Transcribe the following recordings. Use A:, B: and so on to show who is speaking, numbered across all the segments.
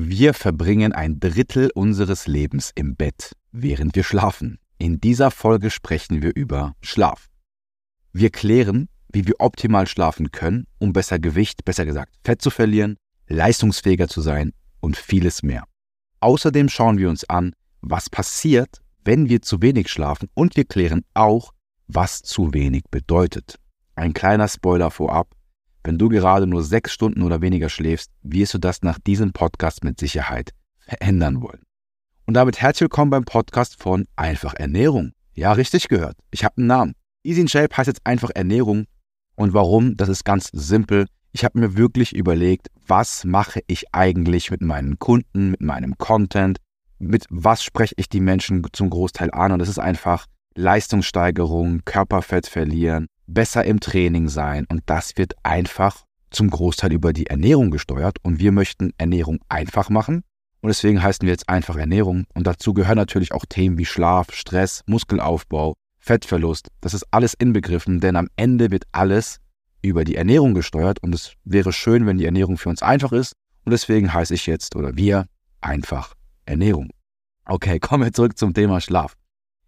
A: Wir verbringen ein Drittel unseres Lebens im Bett, während wir schlafen. In dieser Folge sprechen wir über Schlaf. Wir klären, wie wir optimal schlafen können, um besser Gewicht, besser gesagt Fett zu verlieren, leistungsfähiger zu sein und vieles mehr. Außerdem schauen wir uns an, was passiert, wenn wir zu wenig schlafen und wir klären auch, was zu wenig bedeutet. Ein kleiner Spoiler vorab. Wenn du gerade nur sechs Stunden oder weniger schläfst, wirst du das nach diesem Podcast mit Sicherheit verändern wollen. Und damit herzlich willkommen beim Podcast von Einfach Ernährung. Ja, richtig gehört. Ich habe einen Namen. Easy in Shape heißt jetzt einfach Ernährung. Und warum? Das ist ganz simpel. Ich habe mir wirklich überlegt, was mache ich eigentlich mit meinen Kunden, mit meinem Content, mit was spreche ich die Menschen zum Großteil an. Und das ist einfach Leistungssteigerung, Körperfett verlieren, besser im Training sein. Und das wird einfach zum Großteil über die Ernährung gesteuert. Und wir möchten Ernährung einfach machen. Und deswegen heißen wir jetzt einfach Ernährung. Und dazu gehören natürlich auch Themen wie Schlaf, Stress, Muskelaufbau, Fettverlust. Das ist alles inbegriffen, denn am Ende wird alles über die Ernährung gesteuert. Und es wäre schön, wenn die Ernährung für uns einfach ist. Und deswegen heiße ich jetzt oder wir einfach Ernährung. Okay, kommen wir zurück zum Thema Schlaf.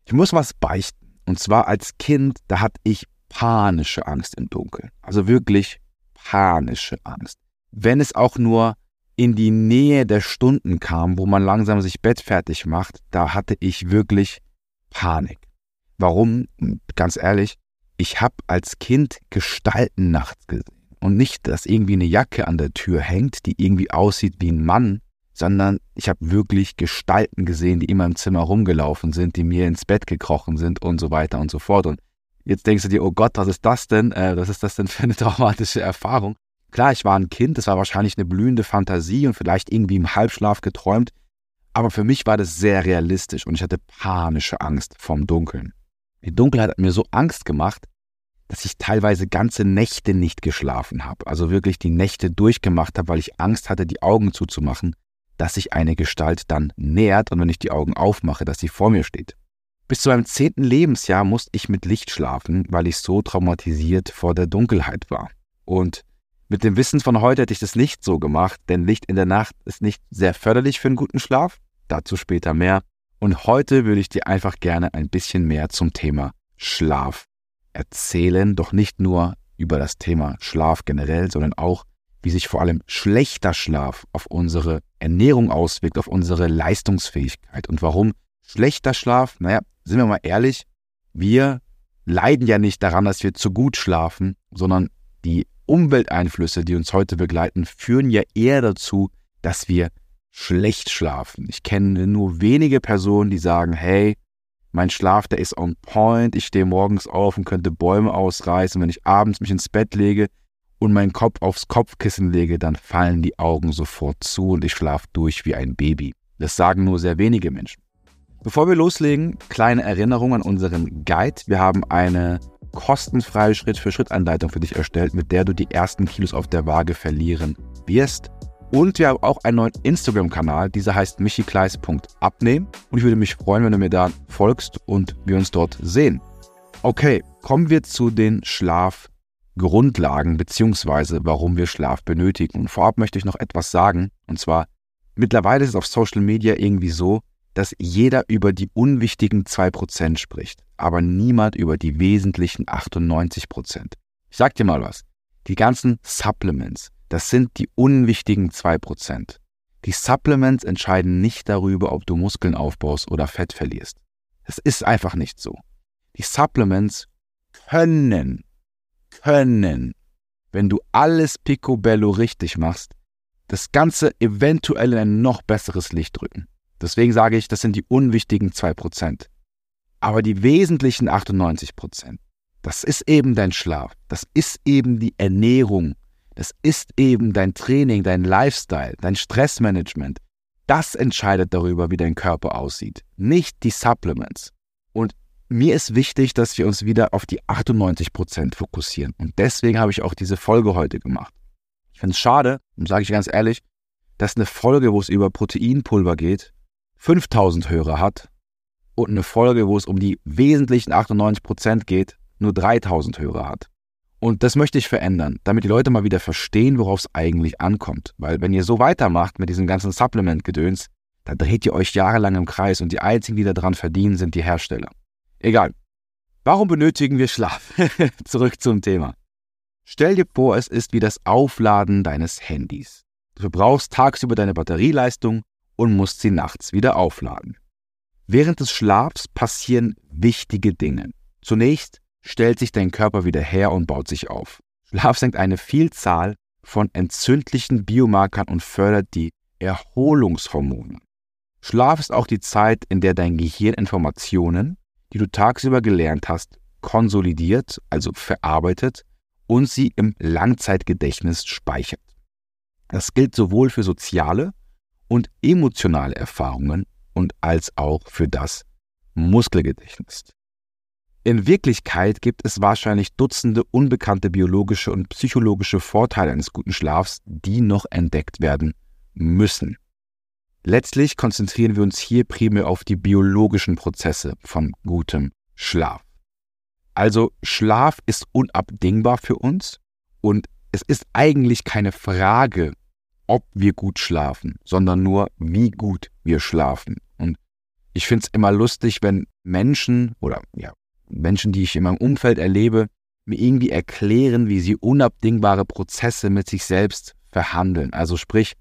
A: Ich muss was beichten. Und zwar als Kind, da hatte ich panische Angst im Dunkeln. Also wirklich panische Angst. Wenn es auch nur in die Nähe der Stunden kam, wo man langsam sich Bett fertig macht, da hatte ich wirklich Panik. Warum? Ganz ehrlich, ich habe als Kind Gestalten nachts gesehen. Und nicht, dass irgendwie eine Jacke an der Tür hängt, die irgendwie aussieht wie ein Mann, sondern ich habe wirklich Gestalten gesehen, die immer im Zimmer rumgelaufen sind, die mir ins Bett gekrochen sind und so weiter und so fort. Und jetzt denkst du dir, oh Gott, was ist das denn? Äh, was ist das denn für eine traumatische Erfahrung? Klar, ich war ein Kind, das war wahrscheinlich eine blühende Fantasie und vielleicht irgendwie im Halbschlaf geträumt, aber für mich war das sehr realistisch und ich hatte panische Angst vom Dunkeln. Die Dunkelheit hat mir so Angst gemacht, dass ich teilweise ganze Nächte nicht geschlafen habe, also wirklich die Nächte durchgemacht habe, weil ich Angst hatte, die Augen zuzumachen, dass sich eine Gestalt dann nähert und wenn ich die Augen aufmache, dass sie vor mir steht. Bis zu meinem zehnten Lebensjahr musste ich mit Licht schlafen, weil ich so traumatisiert vor der Dunkelheit war. Und mit dem Wissen von heute hätte ich das nicht so gemacht, denn Licht in der Nacht ist nicht sehr förderlich für einen guten Schlaf. Dazu später mehr. Und heute würde ich dir einfach gerne ein bisschen mehr zum Thema Schlaf erzählen, doch nicht nur über das Thema Schlaf generell, sondern auch, wie sich vor allem schlechter Schlaf auf unsere Ernährung auswirkt, auf unsere Leistungsfähigkeit und warum schlechter Schlaf, naja, sind wir mal ehrlich, wir leiden ja nicht daran, dass wir zu gut schlafen, sondern die Umwelteinflüsse, die uns heute begleiten, führen ja eher dazu, dass wir schlecht schlafen. Ich kenne nur wenige Personen, die sagen, hey, mein Schlaf, der ist on point, ich stehe morgens auf und könnte Bäume ausreißen. Wenn ich abends mich ins Bett lege und meinen Kopf aufs Kopfkissen lege, dann fallen die Augen sofort zu und ich schlafe durch wie ein Baby. Das sagen nur sehr wenige Menschen. Bevor wir loslegen, kleine Erinnerung an unseren Guide. Wir haben eine kostenfreie Schritt-für-Schritt-Anleitung für dich erstellt, mit der du die ersten Kilos auf der Waage verlieren wirst. Und wir haben auch einen neuen Instagram-Kanal, dieser heißt michikleis.abnehmen. Und ich würde mich freuen, wenn du mir da folgst und wir uns dort sehen. Okay, kommen wir zu den Schlafgrundlagen beziehungsweise warum wir Schlaf benötigen. Und vorab möchte ich noch etwas sagen. Und zwar, mittlerweile ist es auf Social Media irgendwie so, dass jeder über die unwichtigen 2% spricht, aber niemand über die wesentlichen 98%. Ich sag dir mal was. Die ganzen Supplements, das sind die unwichtigen 2%. Die Supplements entscheiden nicht darüber, ob du Muskeln aufbaust oder Fett verlierst. Es ist einfach nicht so. Die Supplements können, können, wenn du alles picobello richtig machst, das Ganze eventuell in ein noch besseres Licht rücken. Deswegen sage ich, das sind die unwichtigen 2%. Aber die wesentlichen 98%, das ist eben dein Schlaf, das ist eben die Ernährung, das ist eben dein Training, dein Lifestyle, dein Stressmanagement. Das entscheidet darüber, wie dein Körper aussieht, nicht die Supplements. Und mir ist wichtig, dass wir uns wieder auf die 98% fokussieren. Und deswegen habe ich auch diese Folge heute gemacht. Ich finde es schade, sage ich ganz ehrlich, dass eine Folge, wo es über Proteinpulver geht, 5000 Hörer hat und eine Folge, wo es um die wesentlichen 98% geht, nur 3000 Hörer hat. Und das möchte ich verändern, damit die Leute mal wieder verstehen, worauf es eigentlich ankommt. Weil wenn ihr so weitermacht mit diesem ganzen Supplement-Gedöns, dann dreht ihr euch jahrelang im Kreis und die einzigen, die daran verdienen, sind die Hersteller. Egal. Warum benötigen wir Schlaf? Zurück zum Thema. Stell dir vor, es ist wie das Aufladen deines Handys. Du verbrauchst tagsüber deine Batterieleistung und musst sie nachts wieder aufladen. Während des Schlafs passieren wichtige Dinge. Zunächst stellt sich dein Körper wieder her und baut sich auf. Schlaf senkt eine Vielzahl von entzündlichen Biomarkern und fördert die Erholungshormone. Schlaf ist auch die Zeit, in der dein Gehirn Informationen, die du tagsüber gelernt hast, konsolidiert, also verarbeitet und sie im Langzeitgedächtnis speichert. Das gilt sowohl für soziale und emotionale Erfahrungen und als auch für das Muskelgedächtnis. In Wirklichkeit gibt es wahrscheinlich Dutzende unbekannte biologische und psychologische Vorteile eines guten Schlafs, die noch entdeckt werden müssen. Letztlich konzentrieren wir uns hier primär auf die biologischen Prozesse von gutem Schlaf. Also Schlaf ist unabdingbar für uns und es ist eigentlich keine Frage, ob wir gut schlafen, sondern nur, wie gut wir schlafen. Und ich finde es immer lustig, wenn Menschen oder ja, Menschen, die ich in meinem Umfeld erlebe, mir irgendwie erklären, wie sie unabdingbare Prozesse mit sich selbst verhandeln. Also sprich,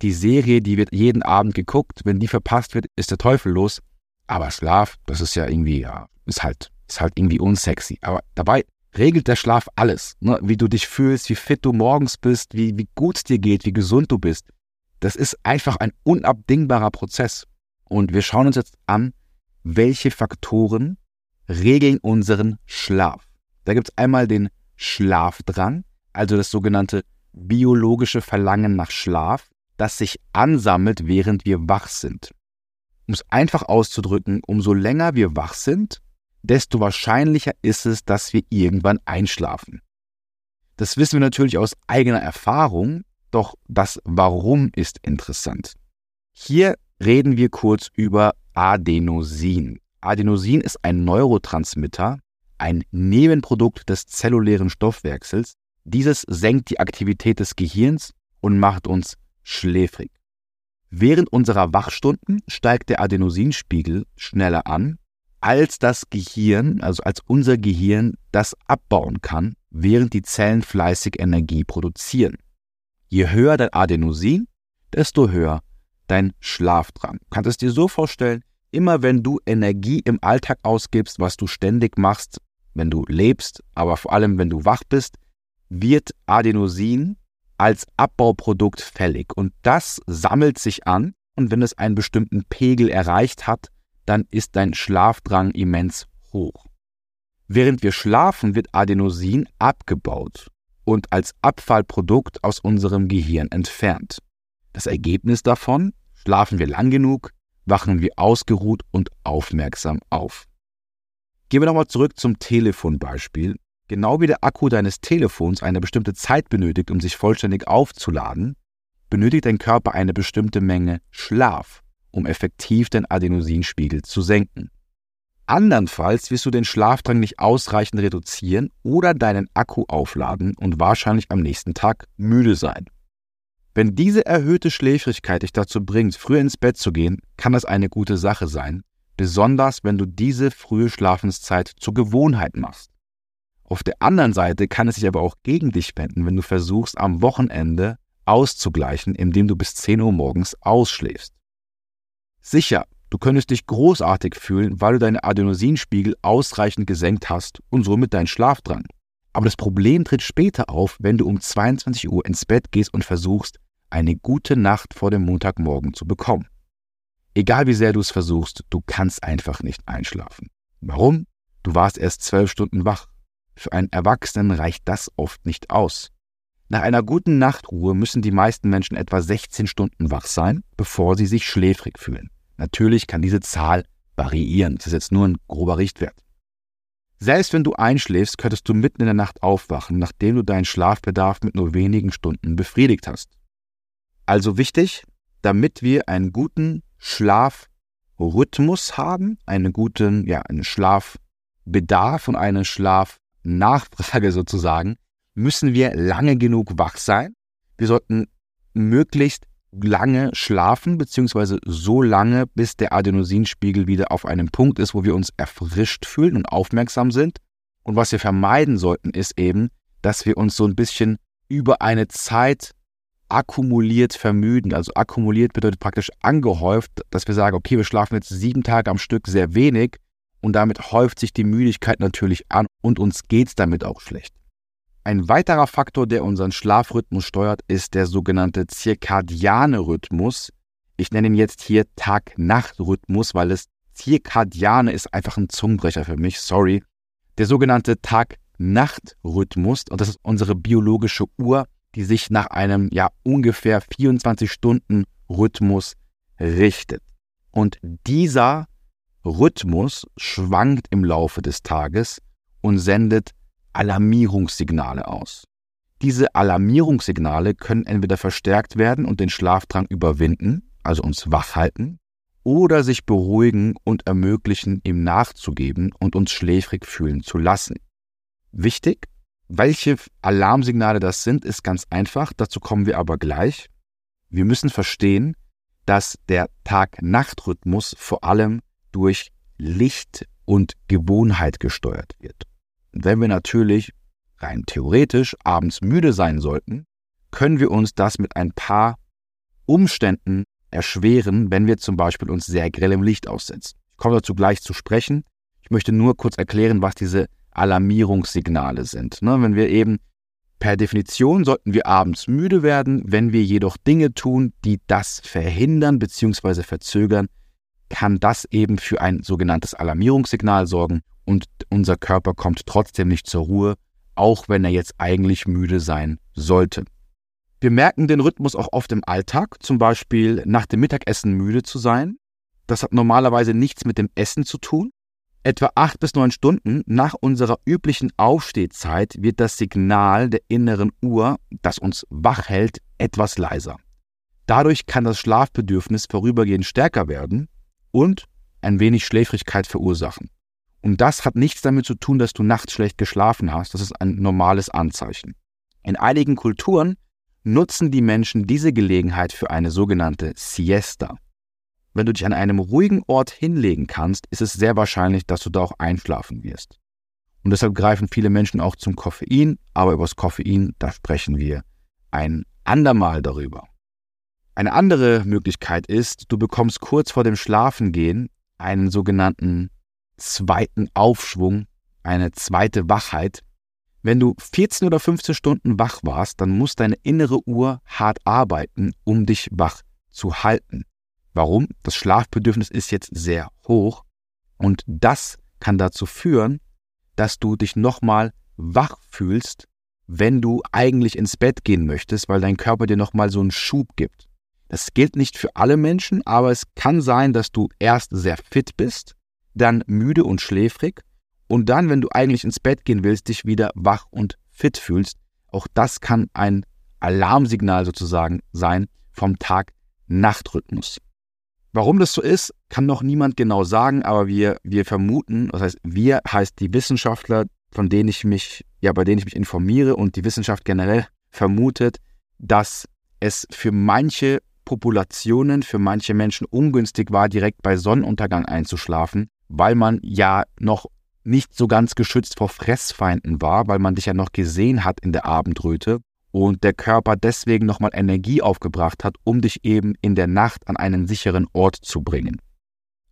A: die Serie, die wird jeden Abend geguckt, wenn die verpasst wird, ist der Teufel los. Aber Schlaf, das ist ja irgendwie, ja, ist halt, ist halt irgendwie unsexy. Aber dabei regelt der Schlaf alles. Ne? Wie du dich fühlst, wie fit du morgens bist, wie, wie gut es dir geht, wie gesund du bist. Das ist einfach ein unabdingbarer Prozess. Und wir schauen uns jetzt an, welche Faktoren regeln unseren Schlaf. Da gibt es einmal den Schlafdrang, also das sogenannte biologische Verlangen nach Schlaf, das sich ansammelt, während wir wach sind. Um es einfach auszudrücken, umso länger wir wach sind, desto wahrscheinlicher ist es, dass wir irgendwann einschlafen. Das wissen wir natürlich aus eigener Erfahrung, doch das Warum ist interessant. Hier reden wir kurz über Adenosin. Adenosin ist ein Neurotransmitter, ein Nebenprodukt des zellulären Stoffwechsels. Dieses senkt die Aktivität des Gehirns und macht uns schläfrig. Während unserer Wachstunden steigt der Adenosinspiegel schneller an, als das Gehirn, also als unser Gehirn das abbauen kann, während die Zellen fleißig Energie produzieren. Je höher dein Adenosin, desto höher dein Schlafdrang. Du kannst es dir so vorstellen, immer wenn du Energie im Alltag ausgibst, was du ständig machst, wenn du lebst, aber vor allem wenn du wach bist, wird Adenosin als Abbauprodukt fällig und das sammelt sich an und wenn es einen bestimmten Pegel erreicht hat, dann ist dein Schlafdrang immens hoch. Während wir schlafen, wird Adenosin abgebaut und als Abfallprodukt aus unserem Gehirn entfernt. Das Ergebnis davon, schlafen wir lang genug, wachen wir ausgeruht und aufmerksam auf. Gehen wir nochmal zurück zum Telefonbeispiel. Genau wie der Akku deines Telefons eine bestimmte Zeit benötigt, um sich vollständig aufzuladen, benötigt dein Körper eine bestimmte Menge Schlaf, um effektiv den Adenosinspiegel zu senken. Andernfalls wirst du den Schlafdrang nicht ausreichend reduzieren oder deinen Akku aufladen und wahrscheinlich am nächsten Tag müde sein. Wenn diese erhöhte Schläfrigkeit dich dazu bringt, früher ins Bett zu gehen, kann das eine gute Sache sein, besonders wenn du diese frühe Schlafenszeit zur Gewohnheit machst. Auf der anderen Seite kann es sich aber auch gegen dich wenden, wenn du versuchst, am Wochenende auszugleichen, indem du bis 10 Uhr morgens ausschläfst. Sicher, du könntest dich großartig fühlen, weil du deine Adenosinspiegel ausreichend gesenkt hast und somit deinen Schlafdrang. Aber das Problem tritt später auf, wenn du um 22 Uhr ins Bett gehst und versuchst, eine gute Nacht vor dem Montagmorgen zu bekommen. Egal wie sehr du es versuchst, du kannst einfach nicht einschlafen. Warum? Du warst erst zwölf Stunden wach. Für einen Erwachsenen reicht das oft nicht aus. Nach einer guten Nachtruhe müssen die meisten Menschen etwa 16 Stunden wach sein, bevor sie sich schläfrig fühlen. Natürlich kann diese Zahl variieren. Das ist jetzt nur ein grober Richtwert. Selbst wenn du einschläfst, könntest du mitten in der Nacht aufwachen, nachdem du deinen Schlafbedarf mit nur wenigen Stunden befriedigt hast. Also wichtig, damit wir einen guten Schlafrhythmus haben, einen guten, ja, einen Schlafbedarf und eine Schlaf Nachfrage sozusagen, müssen wir lange genug wach sein. Wir sollten möglichst lange schlafen, beziehungsweise so lange, bis der Adenosinspiegel wieder auf einem Punkt ist, wo wir uns erfrischt fühlen und aufmerksam sind. Und was wir vermeiden sollten, ist eben, dass wir uns so ein bisschen über eine Zeit akkumuliert vermüden. Also akkumuliert bedeutet praktisch angehäuft, dass wir sagen, okay, wir schlafen jetzt sieben Tage am Stück sehr wenig und damit häuft sich die Müdigkeit natürlich an und uns geht es damit auch schlecht. Ein weiterer Faktor, der unseren Schlafrhythmus steuert, ist der sogenannte zirkadiane Rhythmus. Ich nenne ihn jetzt hier Tag-Nacht-Rhythmus, weil es zirkadiane ist einfach ein Zungenbrecher für mich, sorry. Der sogenannte Tag-Nacht-Rhythmus, und das ist unsere biologische Uhr, die sich nach einem ja ungefähr 24 Stunden Rhythmus richtet. Und dieser Rhythmus schwankt im Laufe des Tages und sendet Alarmierungssignale aus. Diese Alarmierungssignale können entweder verstärkt werden und den Schlafdrang überwinden, also uns wach halten, oder sich beruhigen und ermöglichen, ihm nachzugeben und uns schläfrig fühlen zu lassen. Wichtig, welche Alarmsignale das sind, ist ganz einfach, dazu kommen wir aber gleich. Wir müssen verstehen, dass der Tag-Nacht-Rhythmus vor allem durch Licht und Gewohnheit gesteuert wird. Wenn wir natürlich rein theoretisch abends müde sein sollten, können wir uns das mit ein paar Umständen erschweren, wenn wir zum Beispiel uns sehr grellem Licht aussetzen. Ich komme dazu gleich zu sprechen. Ich möchte nur kurz erklären, was diese Alarmierungssignale sind. Ne, wenn wir eben per Definition sollten wir abends müde werden, wenn wir jedoch Dinge tun, die das verhindern bzw. verzögern, kann das eben für ein sogenanntes Alarmierungssignal sorgen und unser Körper kommt trotzdem nicht zur Ruhe, auch wenn er jetzt eigentlich müde sein sollte. Wir merken den Rhythmus auch oft im Alltag, zum Beispiel nach dem Mittagessen müde zu sein. Das hat normalerweise nichts mit dem Essen zu tun. Etwa acht bis neun Stunden nach unserer üblichen Aufstehzeit wird das Signal der inneren Uhr, das uns wach hält, etwas leiser. Dadurch kann das Schlafbedürfnis vorübergehend stärker werden und ein wenig Schläfrigkeit verursachen. Und das hat nichts damit zu tun, dass du nachts schlecht geschlafen hast. Das ist ein normales Anzeichen. In einigen Kulturen nutzen die Menschen diese Gelegenheit für eine sogenannte Siesta. Wenn du dich an einem ruhigen Ort hinlegen kannst, ist es sehr wahrscheinlich, dass du da auch einschlafen wirst. Und deshalb greifen viele Menschen auch zum Koffein, aber über das Koffein, da sprechen wir ein andermal darüber. Eine andere Möglichkeit ist, du bekommst kurz vor dem Schlafengehen einen sogenannten zweiten Aufschwung, eine zweite Wachheit. Wenn du 14 oder 15 Stunden wach warst, dann muss deine innere Uhr hart arbeiten, um dich wach zu halten. Warum? Das Schlafbedürfnis ist jetzt sehr hoch und das kann dazu führen, dass du dich nochmal wach fühlst, wenn du eigentlich ins Bett gehen möchtest, weil dein Körper dir nochmal so einen Schub gibt. Das gilt nicht für alle Menschen, aber es kann sein, dass du erst sehr fit bist dann müde und schläfrig und dann, wenn du eigentlich ins Bett gehen willst, dich wieder wach und fit fühlst. Auch das kann ein Alarmsignal sozusagen sein vom Tag-Nacht-Rhythmus. Warum das so ist, kann noch niemand genau sagen, aber wir, wir vermuten, das heißt, wir heißt die Wissenschaftler, von denen ich mich, ja, bei denen ich mich informiere und die Wissenschaft generell vermutet, dass es für manche Populationen, für manche Menschen ungünstig war, direkt bei Sonnenuntergang einzuschlafen, weil man ja noch nicht so ganz geschützt vor Fressfeinden war, weil man dich ja noch gesehen hat in der Abendröte und der Körper deswegen nochmal Energie aufgebracht hat, um dich eben in der Nacht an einen sicheren Ort zu bringen.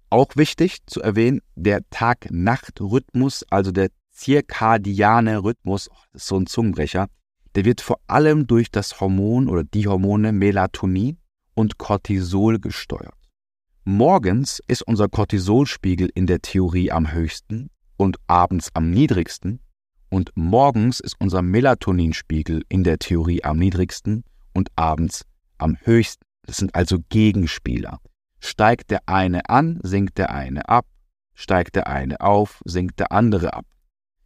A: Auch wichtig zu erwähnen, der Tag-Nacht-Rhythmus, also der zirkadiane Rhythmus, oh, ist so ein Zungenbrecher, der wird vor allem durch das Hormon oder die Hormone Melatonin und Cortisol gesteuert. Morgens ist unser Cortisolspiegel in der Theorie am höchsten und abends am niedrigsten und morgens ist unser Melatoninspiegel in der Theorie am niedrigsten und abends am höchsten. Das sind also Gegenspieler. Steigt der eine an, sinkt der eine ab, steigt der eine auf, sinkt der andere ab.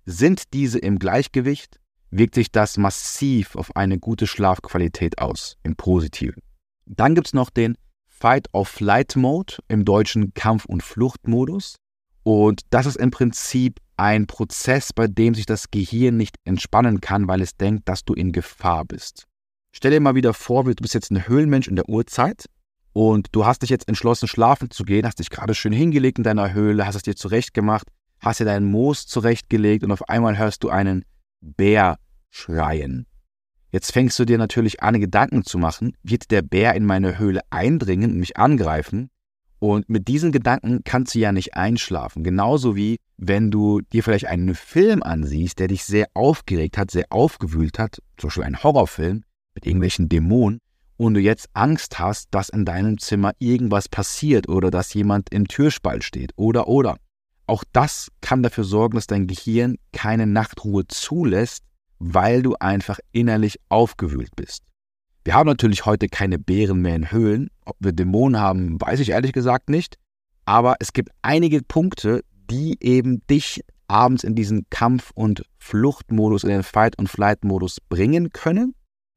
A: Sind diese im Gleichgewicht, wirkt sich das massiv auf eine gute Schlafqualität aus, im Positiven. Dann gibt es noch den Fight-of-Flight-Mode, im deutschen Kampf- und Fluchtmodus. Und das ist im Prinzip ein Prozess, bei dem sich das Gehirn nicht entspannen kann, weil es denkt, dass du in Gefahr bist. Stell dir mal wieder vor, du bist jetzt ein Höhlenmensch in der Uhrzeit und du hast dich jetzt entschlossen, schlafen zu gehen, hast dich gerade schön hingelegt in deiner Höhle, hast es dir zurechtgemacht, hast dir deinen Moos zurechtgelegt und auf einmal hörst du einen Bär schreien. Jetzt fängst du dir natürlich an, Gedanken zu machen, wird der Bär in meine Höhle eindringen und mich angreifen? Und mit diesen Gedanken kannst du ja nicht einschlafen. Genauso wie wenn du dir vielleicht einen Film ansiehst, der dich sehr aufgeregt hat, sehr aufgewühlt hat, zum Beispiel ein Horrorfilm mit irgendwelchen Dämonen, und du jetzt Angst hast, dass in deinem Zimmer irgendwas passiert oder dass jemand im Türspalt steht oder oder. Auch das kann dafür sorgen, dass dein Gehirn keine Nachtruhe zulässt, weil du einfach innerlich aufgewühlt bist. Wir haben natürlich heute keine Bären mehr in Höhlen. Ob wir Dämonen haben, weiß ich ehrlich gesagt nicht. Aber es gibt einige Punkte, die eben dich abends in diesen Kampf- und Fluchtmodus, in den Fight- und Flight-Modus bringen können.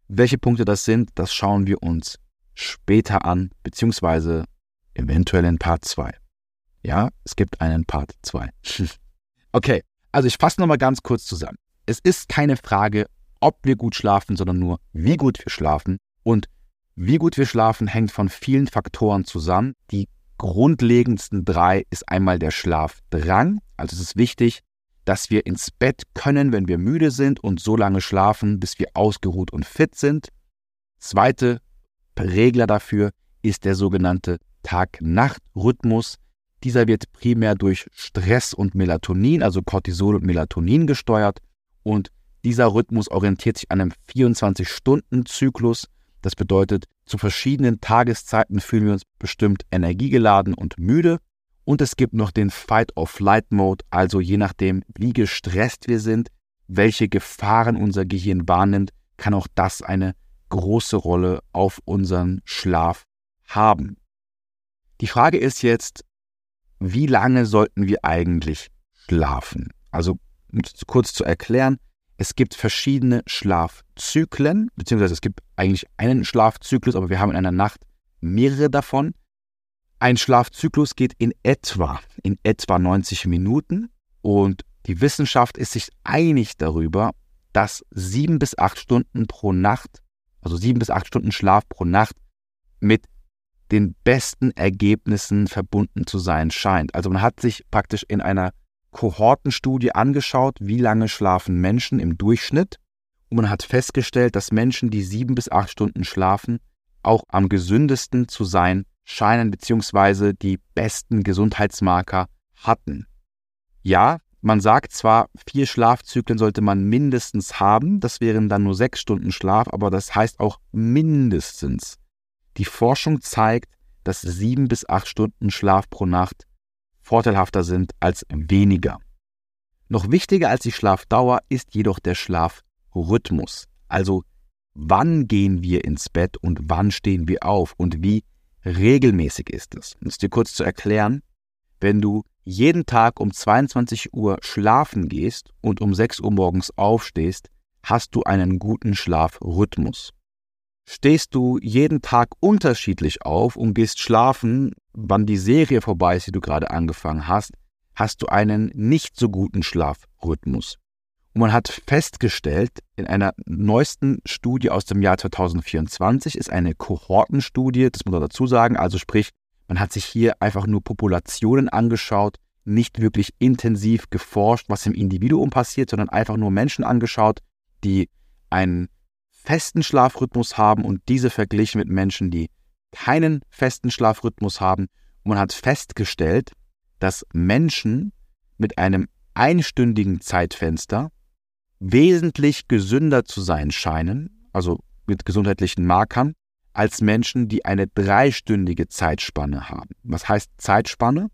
A: Welche Punkte das sind, das schauen wir uns später an, beziehungsweise eventuell in Part 2. Ja, es gibt einen Part 2. okay, also ich fasse nochmal ganz kurz zusammen. Es ist keine Frage, ob wir gut schlafen, sondern nur, wie gut wir schlafen. Und wie gut wir schlafen hängt von vielen Faktoren zusammen. Die grundlegendsten drei ist einmal der Schlafdrang. Also es ist wichtig, dass wir ins Bett können, wenn wir müde sind und so lange schlafen, bis wir ausgeruht und fit sind. Zweite Regler dafür ist der sogenannte Tag-Nacht-Rhythmus. Dieser wird primär durch Stress und Melatonin, also Cortisol und Melatonin gesteuert und dieser Rhythmus orientiert sich an einem 24-Stunden-Zyklus. Das bedeutet, zu verschiedenen Tageszeiten fühlen wir uns bestimmt energiegeladen und müde. Und es gibt noch den Fight-or-Flight-Mode, also je nachdem, wie gestresst wir sind, welche Gefahren unser Gehirn wahrnimmt, kann auch das eine große Rolle auf unseren Schlaf haben. Die Frage ist jetzt, wie lange sollten wir eigentlich schlafen? Also, kurz zu erklären, es gibt verschiedene Schlafzyklen, beziehungsweise es gibt eigentlich einen Schlafzyklus, aber wir haben in einer Nacht mehrere davon. Ein Schlafzyklus geht in etwa, in etwa 90 Minuten und die Wissenschaft ist sich einig darüber, dass sieben bis acht Stunden pro Nacht, also sieben bis acht Stunden Schlaf pro Nacht mit den besten Ergebnissen verbunden zu sein scheint. Also man hat sich praktisch in einer Kohortenstudie angeschaut, wie lange schlafen Menschen im Durchschnitt. Und man hat festgestellt, dass Menschen, die sieben bis acht Stunden schlafen, auch am gesündesten zu sein scheinen, beziehungsweise die besten Gesundheitsmarker hatten. Ja, man sagt zwar, vier Schlafzyklen sollte man mindestens haben, das wären dann nur sechs Stunden Schlaf, aber das heißt auch mindestens. Die Forschung zeigt, dass sieben bis acht Stunden Schlaf pro Nacht vorteilhafter sind als weniger. Noch wichtiger als die Schlafdauer ist jedoch der Schlafrhythmus. Also wann gehen wir ins Bett und wann stehen wir auf und wie regelmäßig ist es. Um es dir kurz zu erklären, wenn du jeden Tag um 22 Uhr schlafen gehst und um 6 Uhr morgens aufstehst, hast du einen guten Schlafrhythmus. Stehst du jeden Tag unterschiedlich auf und gehst schlafen, wann die Serie vorbei ist, die du gerade angefangen hast, hast du einen nicht so guten Schlafrhythmus. Und man hat festgestellt, in einer neuesten Studie aus dem Jahr 2024 ist eine Kohortenstudie, das muss man dazu sagen, also sprich, man hat sich hier einfach nur Populationen angeschaut, nicht wirklich intensiv geforscht, was im Individuum passiert, sondern einfach nur Menschen angeschaut, die einen festen Schlafrhythmus haben und diese verglichen mit Menschen, die keinen festen Schlafrhythmus haben. Und man hat festgestellt, dass Menschen mit einem einstündigen Zeitfenster wesentlich gesünder zu sein scheinen, also mit gesundheitlichen Markern, als Menschen, die eine dreistündige Zeitspanne haben. Was heißt Zeitspanne?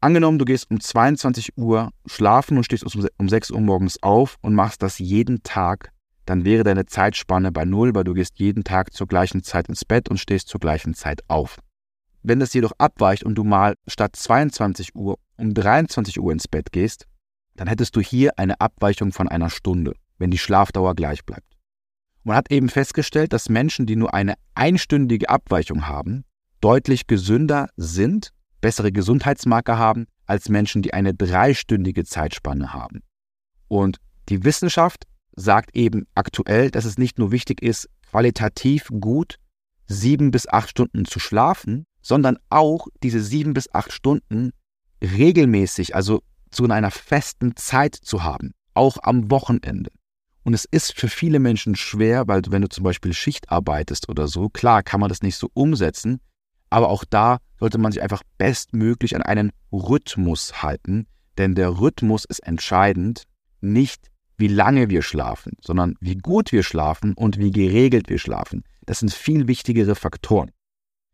A: Angenommen, du gehst um 22 Uhr schlafen und stehst um 6 Uhr morgens auf und machst das jeden Tag dann wäre deine Zeitspanne bei Null, weil du gehst jeden Tag zur gleichen Zeit ins Bett und stehst zur gleichen Zeit auf. Wenn das jedoch abweicht und du mal statt 22 Uhr um 23 Uhr ins Bett gehst, dann hättest du hier eine Abweichung von einer Stunde, wenn die Schlafdauer gleich bleibt. Man hat eben festgestellt, dass Menschen, die nur eine einstündige Abweichung haben, deutlich gesünder sind, bessere Gesundheitsmarker haben, als Menschen, die eine dreistündige Zeitspanne haben. Und die Wissenschaft sagt eben aktuell, dass es nicht nur wichtig ist, qualitativ gut sieben bis acht Stunden zu schlafen, sondern auch diese sieben bis acht Stunden regelmäßig, also zu einer festen Zeit zu haben, auch am Wochenende. Und es ist für viele Menschen schwer, weil wenn du zum Beispiel Schicht arbeitest oder so, klar kann man das nicht so umsetzen, aber auch da sollte man sich einfach bestmöglich an einen Rhythmus halten, denn der Rhythmus ist entscheidend, nicht wie lange wir schlafen, sondern wie gut wir schlafen und wie geregelt wir schlafen. Das sind viel wichtigere Faktoren.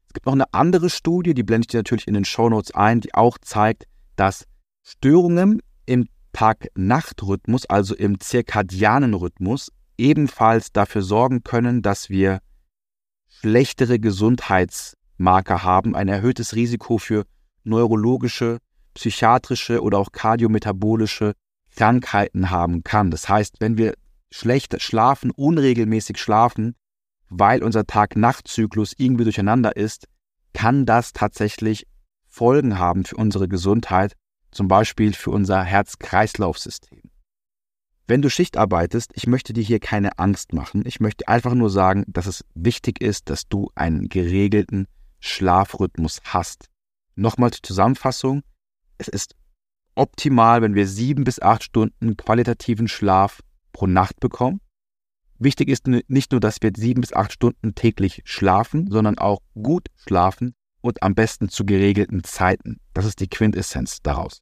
A: Es gibt noch eine andere Studie, die blende ich dir natürlich in den Shownotes ein, die auch zeigt, dass Störungen im Tag-Nacht-Rhythmus, also im zirkadianen Rhythmus, ebenfalls dafür sorgen können, dass wir schlechtere Gesundheitsmarker haben, ein erhöhtes Risiko für neurologische, psychiatrische oder auch kardiometabolische Krankheiten haben kann. Das heißt, wenn wir schlecht schlafen, unregelmäßig schlafen, weil unser Tag-Nacht-Zyklus irgendwie durcheinander ist, kann das tatsächlich Folgen haben für unsere Gesundheit zum Beispiel für unser Herz-Kreislauf-System. Wenn du Schicht arbeitest, ich möchte dir hier keine Angst machen. Ich möchte einfach nur sagen, dass es wichtig ist, dass du einen geregelten Schlafrhythmus hast. Nochmal zur Zusammenfassung. Es ist optimal, wenn wir sieben bis acht Stunden qualitativen Schlaf pro Nacht bekommen. Wichtig ist nicht nur, dass wir sieben bis acht Stunden täglich schlafen, sondern auch gut schlafen und am besten zu geregelten Zeiten. Das ist die Quintessenz daraus.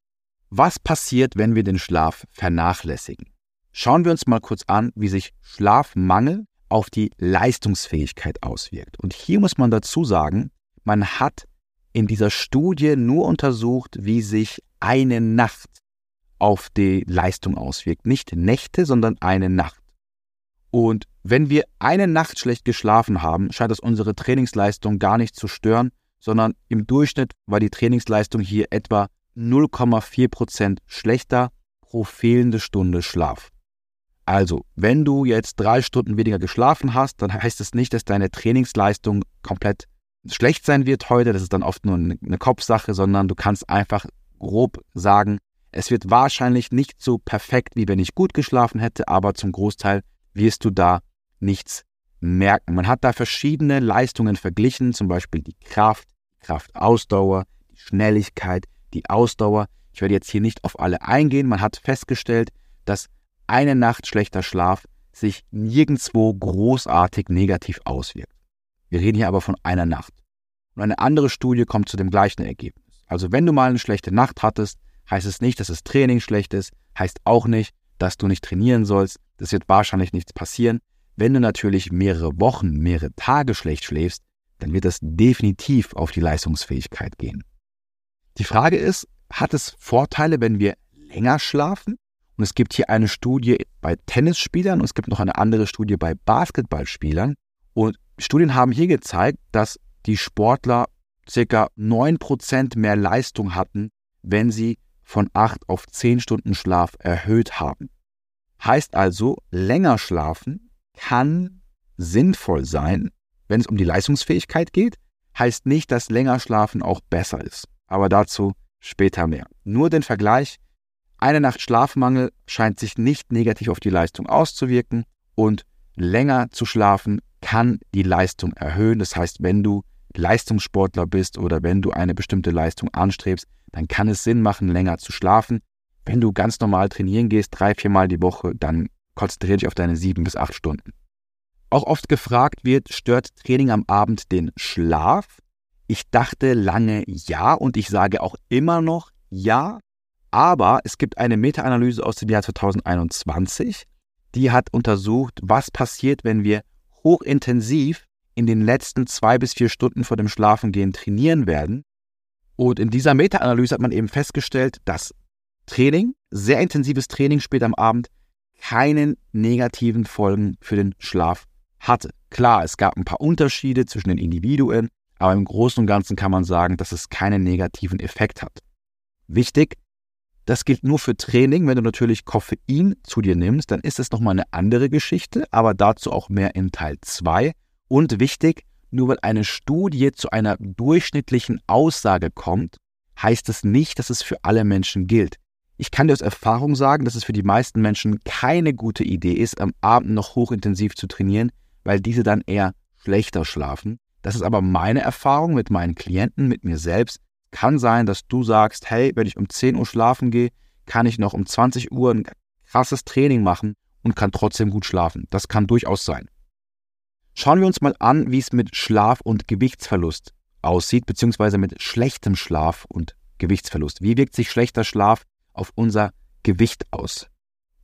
A: Was passiert, wenn wir den Schlaf vernachlässigen? Schauen wir uns mal kurz an, wie sich Schlafmangel auf die Leistungsfähigkeit auswirkt. Und hier muss man dazu sagen, man hat in dieser Studie nur untersucht, wie sich eine Nacht auf die Leistung auswirkt. Nicht Nächte, sondern eine Nacht. Und wenn wir eine Nacht schlecht geschlafen haben, scheint es unsere Trainingsleistung gar nicht zu stören, sondern im Durchschnitt war die Trainingsleistung hier etwa 0,4 Prozent schlechter pro fehlende Stunde Schlaf. Also, wenn du jetzt drei Stunden weniger geschlafen hast, dann heißt es nicht, dass deine Trainingsleistung komplett schlecht sein wird heute. Das ist dann oft nur eine Kopfsache, sondern du kannst einfach grob sagen, es wird wahrscheinlich nicht so perfekt, wie wenn ich gut geschlafen hätte, aber zum Großteil wirst du da nichts merken. Man hat da verschiedene Leistungen verglichen, zum Beispiel die Kraft, Kraftausdauer, die Schnelligkeit, die Ausdauer. Ich werde jetzt hier nicht auf alle eingehen. Man hat festgestellt, dass eine Nacht schlechter Schlaf sich nirgendwo großartig negativ auswirkt. Wir reden hier aber von einer Nacht. Und eine andere Studie kommt zu dem gleichen Ergebnis. Also wenn du mal eine schlechte Nacht hattest, heißt es nicht, dass das Training schlecht ist, heißt auch nicht, dass du nicht trainieren sollst. Das wird wahrscheinlich nichts passieren. Wenn du natürlich mehrere Wochen, mehrere Tage schlecht schläfst, dann wird das definitiv auf die Leistungsfähigkeit gehen. Die Frage ist, hat es Vorteile, wenn wir länger schlafen? Und es gibt hier eine Studie bei Tennisspielern und es gibt noch eine andere Studie bei Basketballspielern. Und Studien haben hier gezeigt, dass die Sportler circa 9% mehr Leistung hatten, wenn sie von 8 auf 10 Stunden Schlaf erhöht haben. Heißt also, länger schlafen kann sinnvoll sein, wenn es um die Leistungsfähigkeit geht, heißt nicht, dass länger schlafen auch besser ist. Aber dazu später mehr. Nur den Vergleich, eine Nacht Schlafmangel scheint sich nicht negativ auf die Leistung auszuwirken und länger zu schlafen kann die Leistung erhöhen. Das heißt, wenn du Leistungssportler bist oder wenn du eine bestimmte Leistung anstrebst, dann kann es Sinn machen, länger zu schlafen. Wenn du ganz normal trainieren gehst, drei, viermal die Woche, dann konzentriere dich auf deine sieben bis acht Stunden. Auch oft gefragt wird, stört Training am Abend den Schlaf? Ich dachte lange ja und ich sage auch immer noch ja, aber es gibt eine Meta-Analyse aus dem Jahr 2021, die hat untersucht, was passiert, wenn wir hochintensiv in den letzten zwei bis vier Stunden vor dem Schlafengehen trainieren werden. Und in dieser Meta-Analyse hat man eben festgestellt, dass Training, sehr intensives Training später am Abend, keinen negativen Folgen für den Schlaf hatte. Klar, es gab ein paar Unterschiede zwischen den Individuen, aber im Großen und Ganzen kann man sagen, dass es keinen negativen Effekt hat. Wichtig, das gilt nur für Training. Wenn du natürlich Koffein zu dir nimmst, dann ist es nochmal eine andere Geschichte, aber dazu auch mehr in Teil 2. Und wichtig, nur weil eine Studie zu einer durchschnittlichen Aussage kommt, heißt es nicht, dass es für alle Menschen gilt. Ich kann dir aus Erfahrung sagen, dass es für die meisten Menschen keine gute Idee ist, am Abend noch hochintensiv zu trainieren, weil diese dann eher schlechter schlafen. Das ist aber meine Erfahrung mit meinen Klienten, mit mir selbst. Kann sein, dass du sagst, hey, wenn ich um 10 Uhr schlafen gehe, kann ich noch um 20 Uhr ein krasses Training machen und kann trotzdem gut schlafen. Das kann durchaus sein. Schauen wir uns mal an, wie es mit Schlaf und Gewichtsverlust aussieht, beziehungsweise mit schlechtem Schlaf und Gewichtsverlust. Wie wirkt sich schlechter Schlaf auf unser Gewicht aus.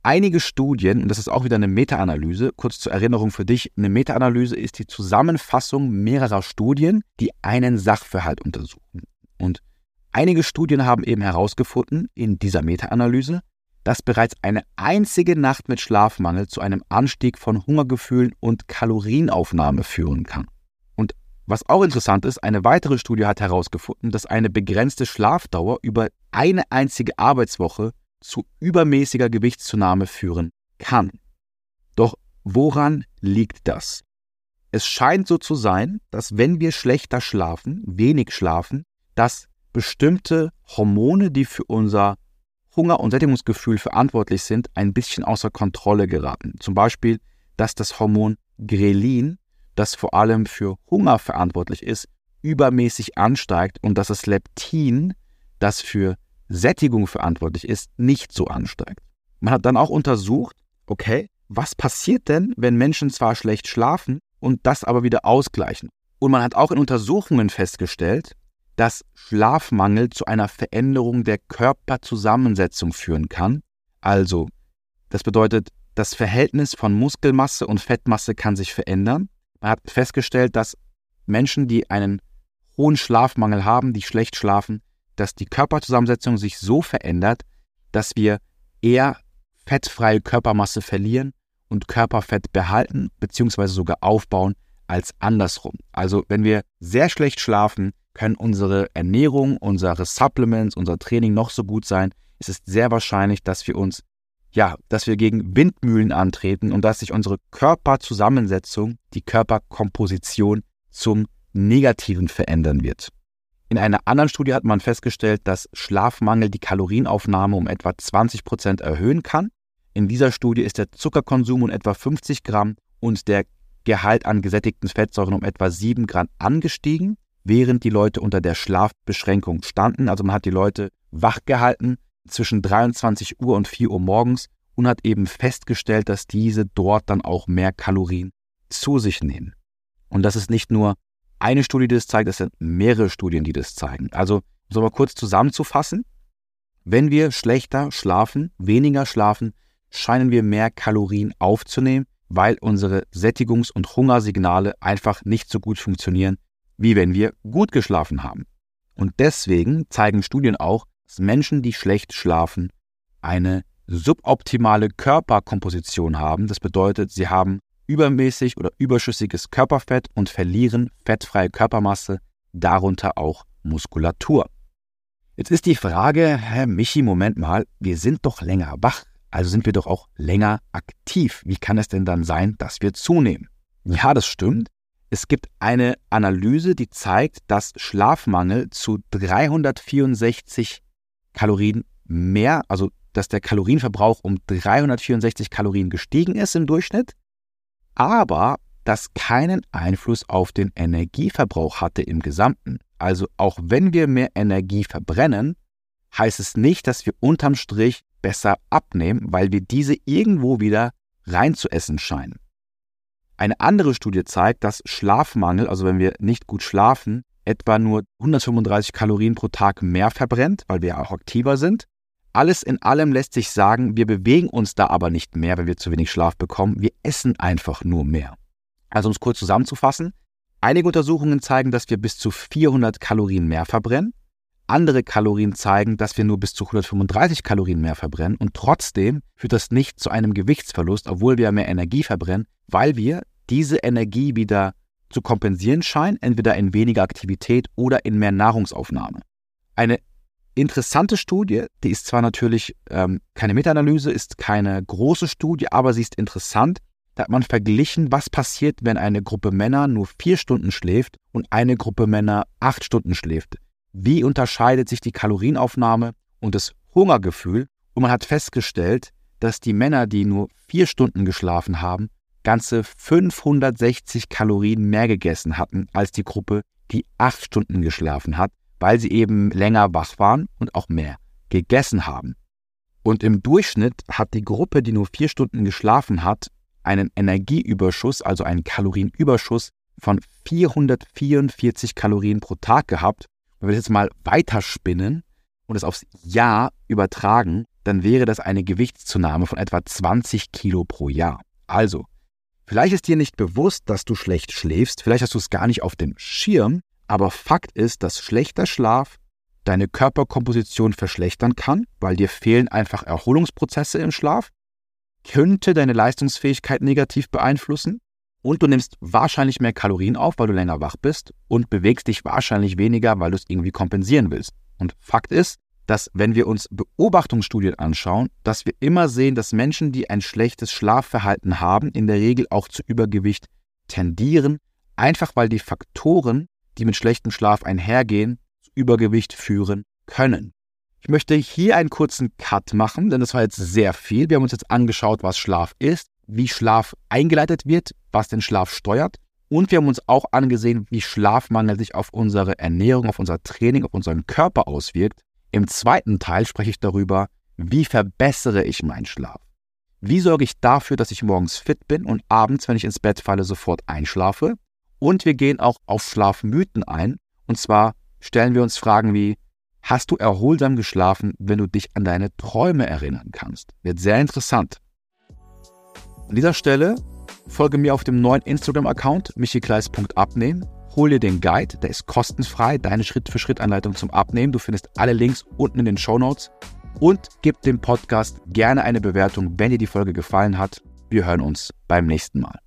A: Einige Studien, und das ist auch wieder eine Meta-Analyse, kurz zur Erinnerung für dich, eine Meta-Analyse ist die Zusammenfassung mehrerer Studien, die einen Sachverhalt untersuchen. Und einige Studien haben eben herausgefunden in dieser Meta-Analyse, dass bereits eine einzige Nacht mit Schlafmangel zu einem Anstieg von Hungergefühlen und Kalorienaufnahme führen kann. Und was auch interessant ist, eine weitere Studie hat herausgefunden, dass eine begrenzte Schlafdauer über eine einzige Arbeitswoche zu übermäßiger Gewichtszunahme führen kann. Doch woran liegt das? Es scheint so zu sein, dass wenn wir schlechter schlafen, wenig schlafen, dass bestimmte Hormone, die für unser Hunger- und Sättigungsgefühl verantwortlich sind, ein bisschen außer Kontrolle geraten. Zum Beispiel, dass das Hormon Grelin, das vor allem für Hunger verantwortlich ist, übermäßig ansteigt und dass das Leptin, das für Sättigung verantwortlich ist, nicht so ansteigt. Man hat dann auch untersucht, okay, was passiert denn, wenn Menschen zwar schlecht schlafen und das aber wieder ausgleichen? Und man hat auch in Untersuchungen festgestellt, dass Schlafmangel zu einer Veränderung der Körperzusammensetzung führen kann. Also, das bedeutet, das Verhältnis von Muskelmasse und Fettmasse kann sich verändern. Man hat festgestellt, dass Menschen, die einen hohen Schlafmangel haben, die schlecht schlafen, dass die Körperzusammensetzung sich so verändert, dass wir eher fettfreie Körpermasse verlieren und Körperfett behalten bzw. sogar aufbauen als andersrum. Also wenn wir sehr schlecht schlafen, können unsere Ernährung, unsere Supplements, unser Training noch so gut sein. Es ist sehr wahrscheinlich, dass wir uns, ja, dass wir gegen Windmühlen antreten und dass sich unsere Körperzusammensetzung, die Körperkomposition zum Negativen verändern wird. In einer anderen Studie hat man festgestellt, dass Schlafmangel die Kalorienaufnahme um etwa 20 Prozent erhöhen kann. In dieser Studie ist der Zuckerkonsum um etwa 50 Gramm und der Gehalt an gesättigten Fettsäuren um etwa 7 Gramm angestiegen, während die Leute unter der Schlafbeschränkung standen. Also man hat die Leute wach gehalten zwischen 23 Uhr und 4 Uhr morgens und hat eben festgestellt, dass diese dort dann auch mehr Kalorien zu sich nehmen. Und das ist nicht nur eine Studie, die das zeigt, es sind mehrere Studien, die das zeigen. Also, so mal kurz zusammenzufassen, wenn wir schlechter schlafen, weniger schlafen, scheinen wir mehr Kalorien aufzunehmen, weil unsere Sättigungs- und Hungersignale einfach nicht so gut funktionieren, wie wenn wir gut geschlafen haben. Und deswegen zeigen Studien auch, dass Menschen, die schlecht schlafen, eine suboptimale Körperkomposition haben. Das bedeutet, sie haben übermäßig oder überschüssiges Körperfett und verlieren fettfreie Körpermasse, darunter auch Muskulatur. Jetzt ist die Frage, Herr Michi, Moment mal, wir sind doch länger wach, also sind wir doch auch länger aktiv. Wie kann es denn dann sein, dass wir zunehmen? Ja, das stimmt. Es gibt eine Analyse, die zeigt, dass Schlafmangel zu 364 Kalorien mehr, also dass der Kalorienverbrauch um 364 Kalorien gestiegen ist im Durchschnitt aber das keinen Einfluss auf den Energieverbrauch hatte im Gesamten. Also auch wenn wir mehr Energie verbrennen, heißt es nicht, dass wir unterm Strich besser abnehmen, weil wir diese irgendwo wieder reinzuessen scheinen. Eine andere Studie zeigt, dass Schlafmangel, also wenn wir nicht gut schlafen, etwa nur 135 Kalorien pro Tag mehr verbrennt, weil wir auch aktiver sind, alles in allem lässt sich sagen, wir bewegen uns da aber nicht mehr, wenn wir zu wenig Schlaf bekommen. Wir essen einfach nur mehr. Also um es kurz zusammenzufassen, einige Untersuchungen zeigen, dass wir bis zu 400 Kalorien mehr verbrennen. Andere Kalorien zeigen, dass wir nur bis zu 135 Kalorien mehr verbrennen und trotzdem führt das nicht zu einem Gewichtsverlust, obwohl wir mehr Energie verbrennen, weil wir diese Energie wieder zu kompensieren scheinen, entweder in weniger Aktivität oder in mehr Nahrungsaufnahme. Eine interessante Studie, die ist zwar natürlich ähm, keine Meta-Analyse, ist keine große Studie, aber sie ist interessant. Da hat man verglichen, was passiert, wenn eine Gruppe Männer nur vier Stunden schläft und eine Gruppe Männer acht Stunden schläft. wie unterscheidet sich die Kalorienaufnahme und das Hungergefühl. Und man hat festgestellt, dass die Männer, die nur vier Stunden geschlafen haben, ganze 560 Kalorien mehr gegessen hatten als die Gruppe, die acht Stunden geschlafen hat, weil sie eben länger wach waren und auch mehr gegessen haben. Und im Durchschnitt hat die Gruppe, die nur vier Stunden geschlafen hat, einen Energieüberschuss, also einen Kalorienüberschuss von 444 Kalorien pro Tag gehabt. Wenn wir das jetzt mal weiterspinnen und es aufs Jahr übertragen, dann wäre das eine Gewichtszunahme von etwa 20 Kilo pro Jahr. Also, vielleicht ist dir nicht bewusst, dass du schlecht schläfst, vielleicht hast du es gar nicht auf dem Schirm, aber Fakt ist, dass schlechter Schlaf deine Körperkomposition verschlechtern kann, weil dir fehlen einfach Erholungsprozesse im Schlaf, könnte deine Leistungsfähigkeit negativ beeinflussen und du nimmst wahrscheinlich mehr Kalorien auf, weil du länger wach bist und bewegst dich wahrscheinlich weniger, weil du es irgendwie kompensieren willst. Und Fakt ist, dass wenn wir uns Beobachtungsstudien anschauen, dass wir immer sehen, dass Menschen, die ein schlechtes Schlafverhalten haben, in der Regel auch zu Übergewicht tendieren, einfach weil die Faktoren, die mit schlechtem Schlaf einhergehen, zu Übergewicht führen können. Ich möchte hier einen kurzen Cut machen, denn das war jetzt sehr viel. Wir haben uns jetzt angeschaut, was Schlaf ist, wie Schlaf eingeleitet wird, was den Schlaf steuert. Und wir haben uns auch angesehen, wie Schlafmangel sich auf unsere Ernährung, auf unser Training, auf unseren Körper auswirkt. Im zweiten Teil spreche ich darüber, wie verbessere ich meinen Schlaf. Wie sorge ich dafür, dass ich morgens fit bin und abends, wenn ich ins Bett falle, sofort einschlafe? Und wir gehen auch auf Schlafmythen ein. Und zwar stellen wir uns Fragen wie, hast du erholsam geschlafen, wenn du dich an deine Träume erinnern kannst? Wird sehr interessant. An dieser Stelle folge mir auf dem neuen Instagram-Account michikleis.abnehmen. Hol dir den Guide, der ist kostenfrei, deine Schritt-für-Schritt-Anleitung zum Abnehmen. Du findest alle Links unten in den Show Notes. Und gib dem Podcast gerne eine Bewertung, wenn dir die Folge gefallen hat. Wir hören uns beim nächsten Mal.